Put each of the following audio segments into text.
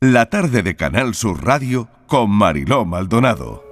La tarde de Canal Sur Radio con Mariló Maldonado.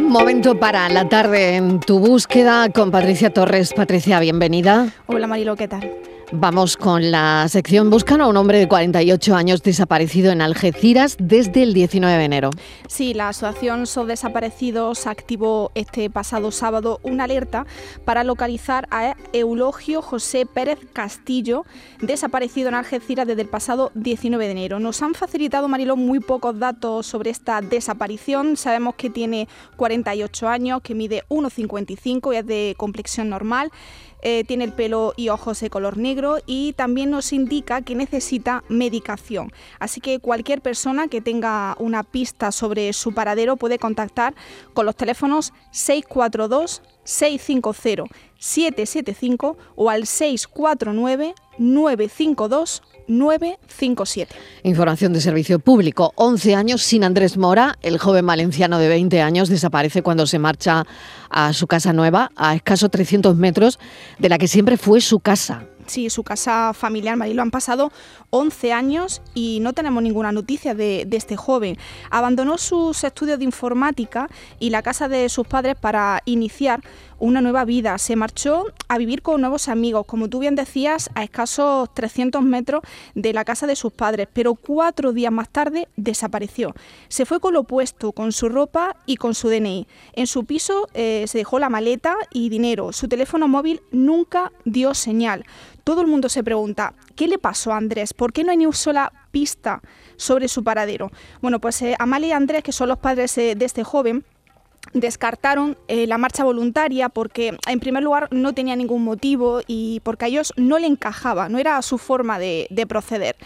Momento para la tarde en tu búsqueda con Patricia Torres. Patricia, bienvenida. Hola Marilo, ¿qué tal? Vamos con la sección Buscan a un hombre de 48 años desaparecido en Algeciras desde el 19 de enero. Sí, la Asociación SOS Desaparecidos activó este pasado sábado una alerta para localizar a Eulogio José Pérez Castillo, desaparecido en Algeciras desde el pasado 19 de enero. Nos han facilitado, Marilo, muy pocos datos sobre esta desaparición. Sabemos que tiene 48 años, que mide 1,55 y es de complexión normal. Eh, tiene el pelo y ojos de color negro y también nos indica que necesita medicación. Así que cualquier persona que tenga una pista sobre su paradero puede contactar con los teléfonos 642 650 775 o al 649 952 957. Información de servicio público. 11 años sin Andrés Mora. El joven valenciano de 20 años desaparece cuando se marcha a su casa nueva, a escasos 300 metros de la que siempre fue su casa. Sí, su casa familiar, Marilo, han pasado 11 años y no tenemos ninguna noticia de, de, este joven. Abandonó sus estudios de informática y la casa de sus padres para iniciar una nueva vida. Se marchó a vivir con nuevos amigos, como tú bien decías, a escasos 300 metros de la casa de sus padres, pero cuatro días más tarde desapareció. Se fue con lo opuesto, con su ropa y con su DNI. En su piso eh, se dejó la maleta y dinero. Su teléfono móvil nunca dio señal. Todo el mundo se pregunta, ¿qué le pasó a Andrés? ¿Por qué no hay ni una sola pista sobre su paradero? Bueno, pues eh, Amalia y Andrés, que son los padres eh, de este joven, descartaron eh, la marcha voluntaria porque en primer lugar no tenía ningún motivo y porque a ellos no le encajaba, no era su forma de, de proceder.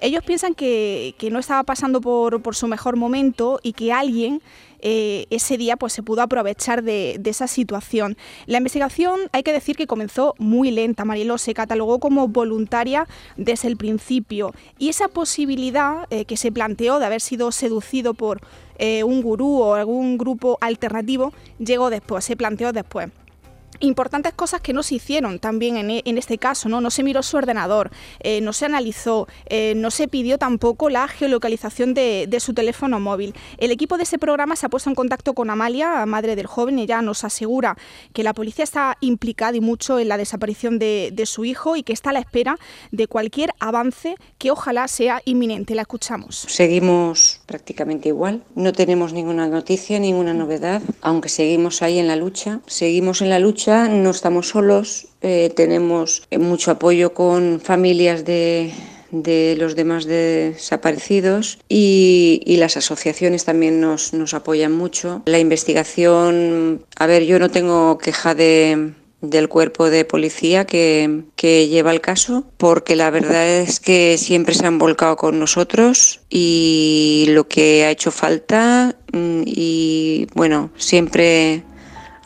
Ellos piensan que, que no estaba pasando por, por, su mejor momento y que alguien eh, ese día pues, se pudo aprovechar de, esa situación. La investigación hay que decir que comenzó muy lenta. Mariló se catalogó como voluntaria desde el principio y esa posibilidad eh, que se planteó de haber sido seducido por eh, un gurú o algún grupo alternativo llegó después, se planteó después importantes cosas que no se hicieron también en, en, este caso, ¿no? No se miró su ordenador, eh, no se analizó, eh, no se pidió tampoco la geolocalización de, de, su teléfono móvil. El equipo de ese programa se ha puesto en contacto con Amalia, madre del joven, ella nos asegura que la policía está implicada y mucho en la desaparición de, de su hijo y que está a la espera de cualquier avance que ojalá sea inminente. La escuchamos. Seguimos prácticamente igual, no tenemos ninguna noticia, ninguna novedad, aunque seguimos ahí en la lucha, seguimos en la lucha no estamos solos, eh, tenemos mucho apoyo con familias de, los demás desaparecidos y, las asociaciones también nos, apoyan mucho. La investigación, a ver, yo no tengo queja de, del cuerpo de policía que, que lleva el caso, porque la verdad es que siempre se han volcado con nosotros y lo que ha hecho falta mm, y bueno, siempre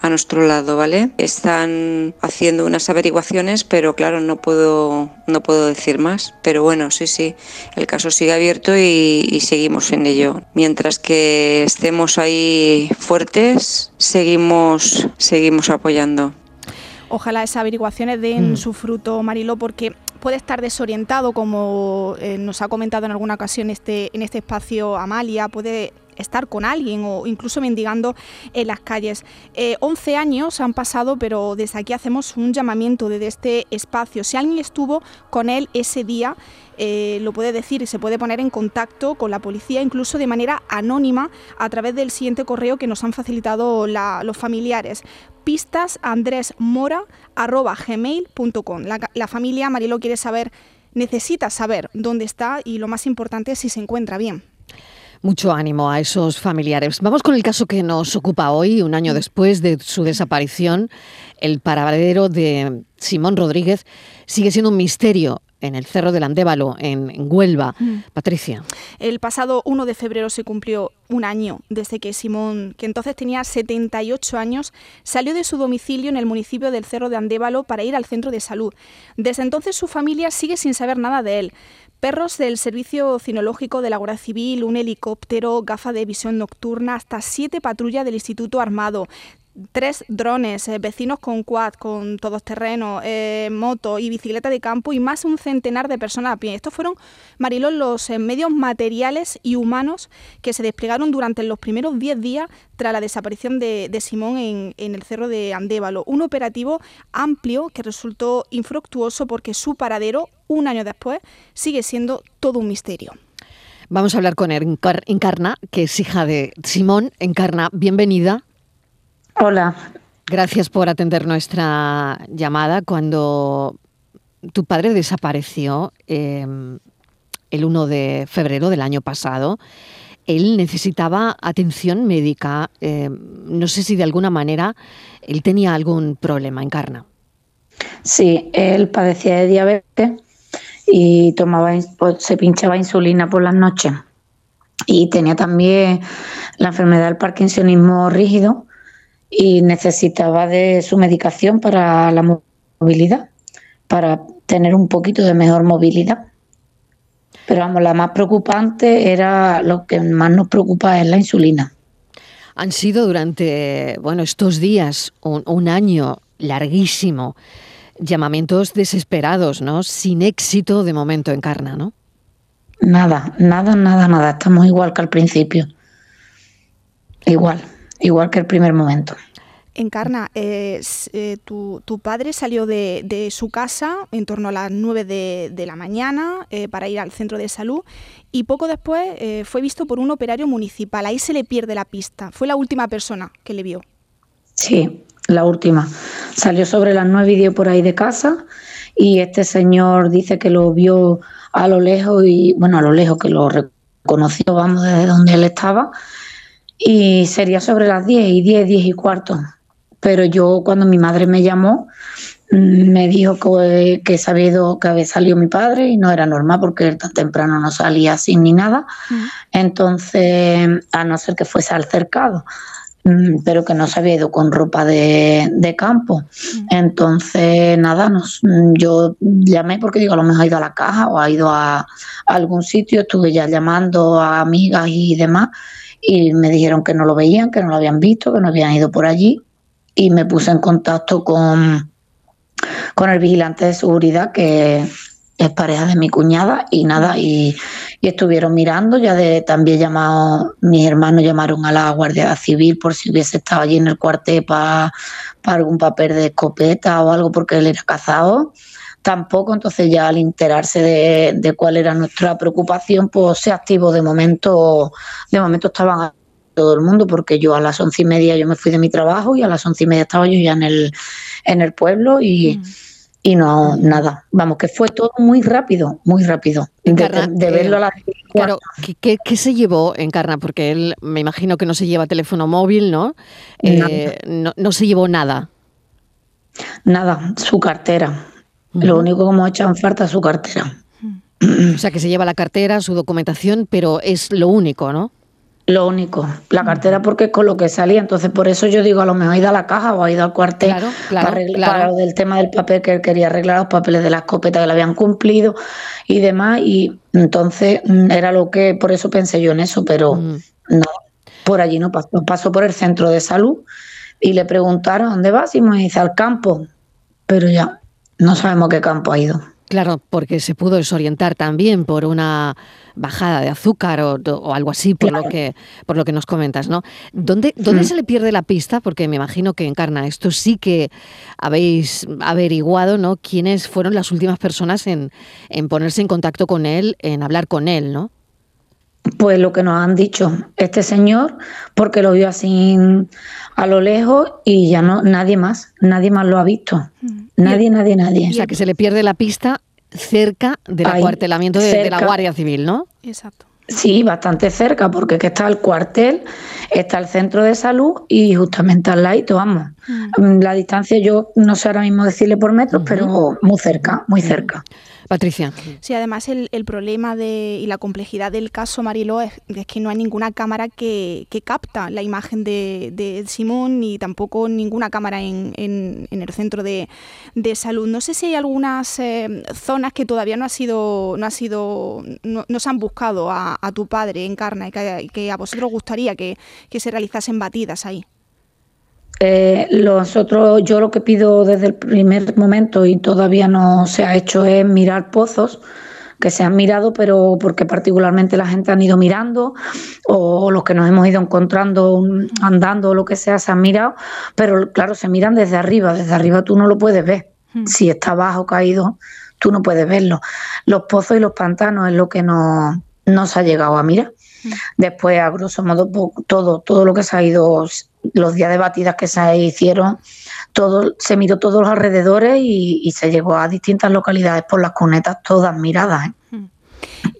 a nuestro lado, ¿vale? Están haciendo unas averiguaciones, pero claro, no puedo, no puedo decir más. Pero bueno, sí, sí, el caso sigue abierto y, y seguimos en ello. Mientras que estemos ahí fuertes, seguimos, seguimos apoyando. Ojalá esas averiguaciones den mm. su fruto, Marilo, porque puede estar desorientado, como eh, nos ha comentado en alguna ocasión este, en este espacio Amalia, puede estar con alguien o incluso mendigando en las calles. Eh, 11 años han pasado, pero desde aquí hacemos un llamamiento desde este espacio. Si alguien estuvo con él ese día, eh, lo puede decir y se puede poner en contacto con la policía, incluso de manera anónima, a través del siguiente correo que nos han facilitado los familiares pistasandresmora.gmail.com. La, la familia Marilo quiere saber, necesita saber dónde está y lo más importante es si se encuentra bien. Mucho ánimo a esos familiares. Vamos con el caso que nos ocupa hoy, un año después de su desaparición. El paradero de Simón Rodríguez sigue siendo un misterio en el Cerro del Andévalo, en, Huelva. Mm. Patricia. El pasado 1 de febrero se cumplió un año desde que Simón, que entonces tenía 78 años, salió de su domicilio en el municipio del Cerro de Andévalo para ir al centro de salud. Desde entonces su familia sigue sin saber nada de él Perros del Servicio Cinológico de la Guardia Civil, un helicóptero, gafa de visión nocturna, hasta siete patrullas del Instituto Armado, tres drones, eh, vecinos con quad, con todos terrenos, eh, moto y bicicleta de campo y más un centenar de personas a pie. Estos fueron, Marilón, los eh, medios materiales y humanos que se desplegaron durante los primeros diez días tras la desaparición de, Simón en, en, el cerro de Andévalo. Un operativo amplio que resultó infructuoso porque su paradero, un año después, sigue siendo todo un misterio. Vamos a hablar con Encarna, que es hija de Simón. Encarna, bienvenida. Hola. Gracias por atender nuestra llamada. Cuando tu padre desapareció em, el 1 de febrero del año pasado, él necesitaba atención médica. Em, no sé si de alguna manera él tenía algún problema, Encarna. Sí, él padecía de diabetes y tomaba, se pinchaba insulina por las noches. Y tenía también la enfermedad del parkinsonismo rígido, y necesitaba de su medicación para la movilidad, para tener un poquito de mejor movilidad. Pero vamos, la más preocupante era lo que más nos preocupa es la insulina. Han sido durante, bueno, estos días, un año larguísimo, llamamientos desesperados, ¿no? Sin éxito de momento en Carna, ¿no? Nada, nada, nada, nada. Estamos igual que al principio. Igual igual que el primer momento. Encarna, eh, eh, tu, padre salió de, su casa en torno a las 9 de, la mañana eh, para ir al centro de salud y poco después fue visto por un operario municipal. Ahí se le pierde la pista. Fue la última persona que le vio. Sí, la última. Salió sobre las 9 y 10 por ahí de casa y este señor dice que lo vio a lo lejos y, bueno, a lo lejos que lo reconoció, vamos, desde donde él estaba y sería sobre las 10 y 10, 10 y cuarto. Pero yo cuando mi madre me llamó, mm, me dijo que, que sabido que había salido mi padre y no era normal porque él tan temprano no salía sin ni nada. Mm. Entonces, a no ser que fuese al cercado, pero que no se había ido con ropa de, de campo. Entonces, nada, nos, yo llamé porque digo, a lo mejor ha ido a la caja o ha ido a, a algún sitio, estuve ya llamando a amigas y demás y me dijeron que no lo veían, que no lo habían visto, que no habían ido por allí. Y me puse en contacto con, con el vigilante de seguridad que es pareja de mi cuñada y nada, y, estuvieron mirando, ya de también llamado, mis hermanos llamaron a la Guardia Civil por si hubiese estado allí en el cuartel para algún papel de escopeta o algo porque él era cazado tampoco, entonces ya al enterarse de, cuál era nuestra preocupación, pues se activó de momento, de momento estaban todo el mundo, porque yo a las once y media yo me fui de mi trabajo y a las once y media estaba yo ya en el, en el pueblo y, mm. Y no, nada, vamos, que fue todo muy rápido, muy rápido, de, verlo a las Claro, ¿qué, se llevó Encarna? Porque él me imagino que no se lleva teléfono móvil, ¿no? Eh, no, no se llevó nada. Nada, su cartera. Lo único que hemos hecho en falta es su cartera. O sea, que se lleva la cartera, su documentación, pero es lo único, ¿no? Lo único, la cartera porque es con lo que salía, entonces por eso yo digo, a lo mejor ha ido a la caja o ha ido al cuartel para, arreglar, lo del tema del papel que él quería arreglar, los papeles de la escopeta que le habían cumplido y demás, y entonces mm, era lo que, por eso pensé yo en eso, pero no, por allí no pasó, pasó por el centro de salud y le preguntaron, ¿dónde vas? Y me dice, al campo, pero ya, no sabemos qué campo ha ido. Claro, porque se pudo desorientar también por una bajada de azúcar o, algo así, por lo que por lo que nos comentas, ¿no? ¿Dónde, dónde se le pierde la pista? Porque me imagino que encarna esto sí que habéis averiguado, ¿no? Quiénes fueron las últimas personas en, en ponerse en contacto con él, en hablar con él, ¿no? Pues lo que nos han dicho este señor, porque lo vio así a lo lejos y ya no nadie más, nadie más lo ha visto. Mm. Nadie, nadie, nadie. O sea, que se le pierde la pista cerca del acuartelamiento de, la Guardia Civil, ¿no? Exacto. Sí, bastante cerca, porque que está el cuartel, está el centro de salud y justamente al lado, vamos. Mm. La distancia yo no sé ahora mismo decirle por metros, pero muy cerca, muy cerca. Patricia. Sí, además el, problema de, y la complejidad del caso Mariló es, que no hay ninguna cámara que, capta la imagen de, Simón ni tampoco ninguna cámara en, el centro de, salud. No sé si hay algunas eh, zonas que todavía no ha sido, no ha sido, no, se han buscado a, tu padre en carne y que, a vosotros gustaría que, que se realizasen batidas ahí. Eh, nosotros, yo lo que pido desde el primer momento y todavía no se ha hecho es mirar pozos que se han mirado, pero porque particularmente la gente han ido mirando o los que nos hemos ido encontrando andando o lo que sea se han mirado, pero claro, se miran desde arriba, desde arriba tú no lo puedes ver. Hmm. Si está abajo caído, tú no puedes verlo. Los pozos y los pantanos es lo que no, no se ha llegado a mirar. Hmm. Después, a grosso modo, todo, todo lo que se ha ido los días de batidas que se hicieron, todo, se miró todos los alrededores y, se llegó a distintas localidades por las cunetas todas miradas. ¿eh?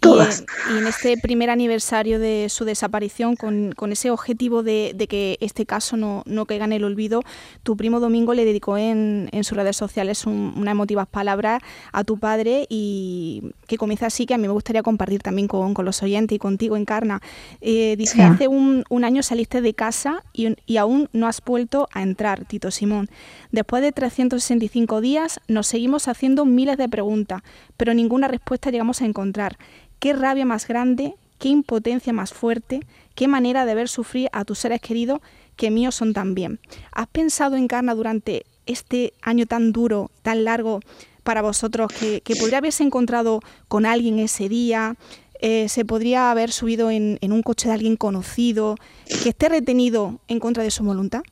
Y en, este primer aniversario de su desaparición, con, ese objetivo de, que este caso no, no, caiga en el olvido, tu primo Domingo le dedicó en, sus redes sociales unas emotivas palabras a tu padre y que comienza así, que a mí me gustaría compartir también con, los oyentes y contigo, Encarna. Eh, dice, hace un, año saliste de casa y, y aún no has vuelto a entrar, Tito Simón. Después de 365 días nos seguimos haciendo miles de preguntas, pero ninguna respuesta llegamos a encontrar. Qué rabia más grande, qué impotencia más fuerte, qué manera de ver sufrir a tus seres queridos que míos son también. ¿Has pensado, Encarna, durante este año tan duro, tan largo para vosotros, que, podría haberse encontrado con alguien ese día? Eh, se podría haber subido en, un coche de alguien conocido, que esté retenido en contra de su voluntad?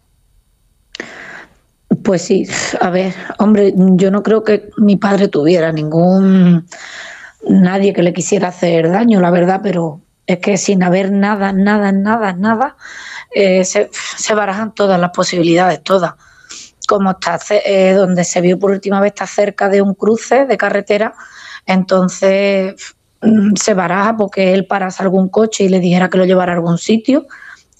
Pues sí, a ver, hombre, yo no creo que mi padre tuviera ningún nadie que le quisiera hacer daño, la verdad, pero es que sin haber nada, nada, nada, nada, eh, se, barajan todas las posibilidades, todas. Como está eh, donde se vio por última vez, está cerca de un cruce de carretera, entonces mm, se baraja porque él parase algún coche y le dijera que lo llevara a algún sitio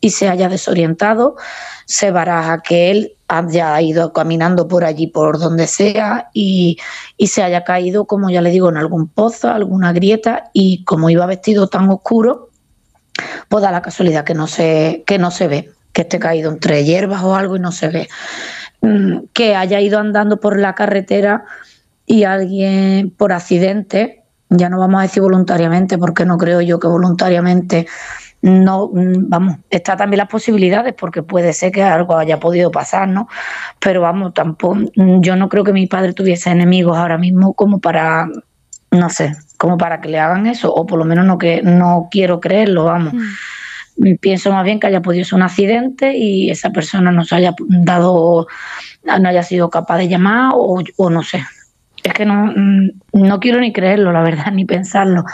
y se haya desorientado, se baraja que él haya ido caminando por allí, por donde sea, y, se haya caído, como ya le digo, en algún pozo, alguna grieta, y como iba vestido tan oscuro, pues da la casualidad que no se, que no se ve, que esté caído entre hierbas o algo y no se ve. Mm, que haya ido andando por la carretera y alguien por accidente, ya no vamos a decir voluntariamente, porque no creo yo que voluntariamente no, mm, vamos, está también las posibilidades porque puede ser que algo haya podido pasar, ¿no? Pero vamos, tampoco, mm, yo no creo que mi padre tuviese enemigos ahora mismo como para, no sé, como para que le hagan eso, o por lo menos no que no quiero creerlo, vamos. Mm. Pienso más bien que haya podido ser un accidente y esa persona no se haya dado, no haya sido capaz de llamar o, o no sé. Es que no, no quiero ni creerlo, la verdad, ni pensarlo.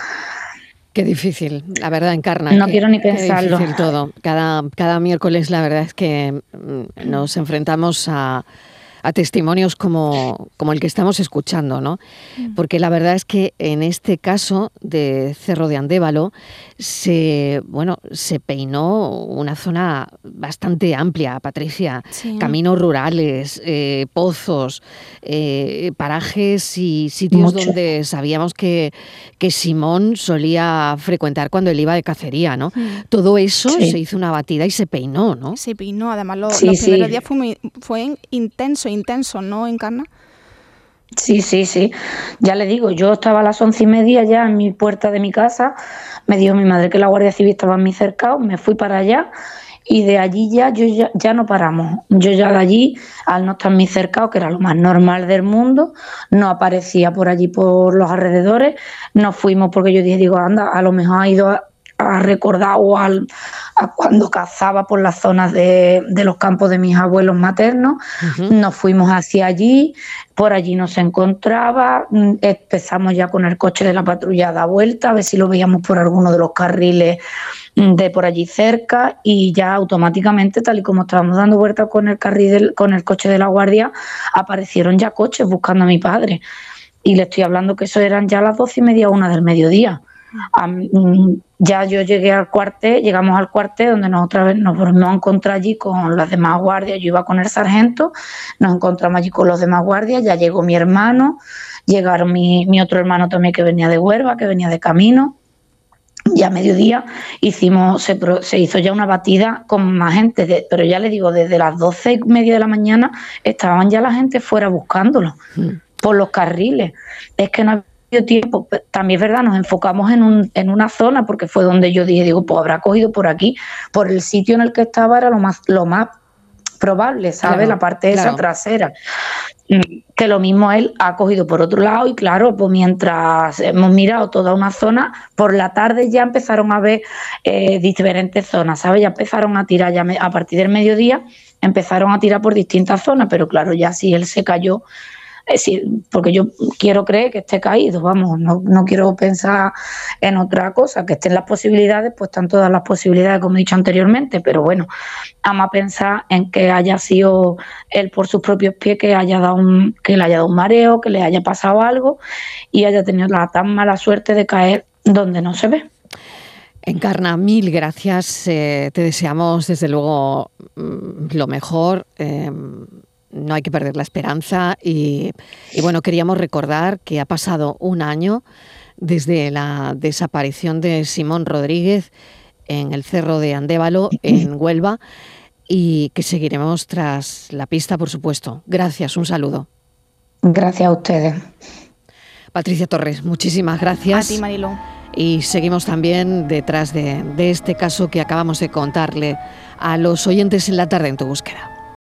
Qué difícil, la verdad, Encarna. No quiero ni pensarlo. Qué difícil todo. Cada, cada miércoles la verdad es que mm, nos enfrentamos a, a testimonios como, como el que estamos escuchando, ¿no? Mm. Porque la verdad es que en este caso de Cerro de Andévalo se, bueno, se peinó una zona bastante amplia, Patricia. Caminos rurales, eh, pozos, eh, parajes y sitios donde sabíamos que, que Simón solía frecuentar cuando él iba de cacería, ¿no? Todo eso se hizo una batida y se peinó, ¿no? Se peinó, además los primeros días fue, fue intenso, intenso, ¿no, Encarna? Sí, sí, sí. Ya le digo, yo estaba a las once y media ya en mi puerta de mi casa. Me dijo mi madre que la Guardia Civil estaba muy cerca, me fui para allá y de allí ya yo ya, no paramos. Yo ya de allí, al no estar muy cercado, que era lo más normal del mundo, no aparecía por allí por los alrededores, nos fuimos porque yo dije, digo, anda, a lo mejor ha ido a, ha recordado al, a cuando cazaba por las zonas de, los campos de mis abuelos maternos. Nos fuimos hacia allí, por allí nos encontraba, mm, empezamos ya con el coche de la patrulla a dar vuelta, a ver si lo veíamos por alguno de los carriles mm, de por allí cerca y ya automáticamente, tal y como estábamos dando vuelta con el carril con el coche de la guardia, aparecieron ya coches buscando a mi padre. Y le estoy hablando que eso eran ya las doce y media, una del mediodía. Ya yo llegué al cuartel, llegamos al cuartel donde nos otra vez nos volvimos a encontrar allí con las demás guardias, yo iba con el sargento, nos encontramos allí con los demás guardias, ya llegó mi hermano, llegaron mi, mi otro hermano también que venía de Huelva, que venía de camino, ya a mediodía hicimos, se, se, hizo ya una batida con más gente, pero ya le digo, desde las doce y media de la mañana estaban ya la gente fuera buscándolo mm. por los carriles. Es que no había tiempo. También es verdad, nos enfocamos en, un, en una zona porque fue donde yo dije, digo, pues habrá cogido por aquí, por el sitio en el que estaba era lo más, lo más probable, ¿sabes? la parte esa trasera. Mm, que lo mismo él ha cogido por otro lado y claro, pues mientras hemos mirado toda una zona, por la tarde ya empezaron a ver eh, diferentes zonas, ¿sabes? Ya empezaron a tirar, ya a partir del mediodía empezaron a tirar por distintas zonas, pero claro, ya si él se cayó decir, porque yo quiero creer que esté caído, vamos, no, no quiero pensar en otra cosa, que estén las posibilidades, pues están todas las posibilidades, como he dicho anteriormente, pero bueno, ama pensar en que haya sido él por sus propios pies, que haya dado un, que le haya dado un mareo, que le haya pasado algo y haya tenido la tan mala suerte de caer donde no se ve. Encarna, mil gracias. Eh, te deseamos, desde luego, mm, lo mejor. Eh, no hay que perder la esperanza y, bueno, queríamos recordar que ha pasado un año desde la desaparición de Simón Rodríguez en el cerro de Andévalo, en Huelva, y que seguiremos tras la pista, por supuesto. Gracias, un saludo. Gracias a ustedes. Patricia Torres, muchísimas gracias. A ti, Marilo. Y seguimos también detrás de, de este caso que acabamos de contarle a los oyentes en la tarde en tu búsqueda.